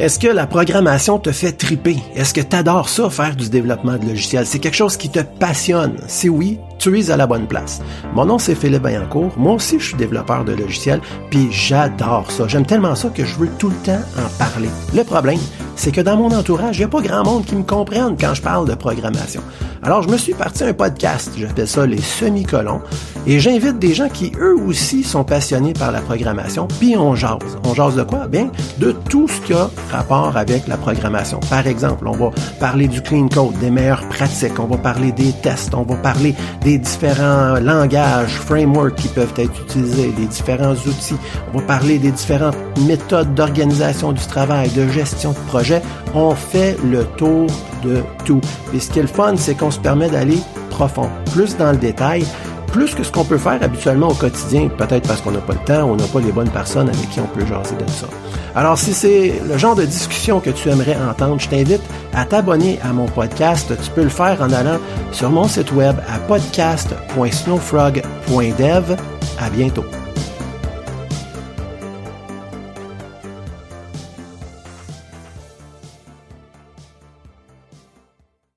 Est-ce que la programmation te fait triper? Est-ce que tu adores ça, faire du développement de logiciels? C'est quelque chose qui te passionne? Si oui, tu es à la bonne place. Mon nom c'est Philippe Bayancourt. Moi aussi je suis développeur de logiciels, puis j'adore ça. J'aime tellement ça que je veux tout le temps en parler. Le problème, c'est que dans mon entourage, il n'y a pas grand monde qui me comprenne quand je parle de programmation. Alors je me suis parti un podcast, j'appelle ça les semi-colons, et j'invite des gens qui eux aussi sont passionnés par la programmation, puis on jase. On jase de quoi? Bien, de tout ce qui a rapport avec la programmation. Par exemple, on va parler du clean code, des meilleures pratiques, on va parler des tests, on va parler des différents langages, frameworks qui peuvent être utilisés, des différents outils. On va parler des différentes méthodes d'organisation du travail, de gestion de projet. On fait le tour de tout. Et ce qui est le fun, c'est qu'on se permet d'aller profond, plus dans le détail, plus que ce qu'on peut faire habituellement au quotidien, peut-être parce qu'on n'a pas le temps, on n'a pas les bonnes personnes avec qui on peut jaser de ça. Alors, si c'est le genre de discussion que tu aimerais entendre, je t'invite à t'abonner à mon podcast. Tu peux le faire en allant sur mon site web à podcast.snowfrog.dev. À bientôt.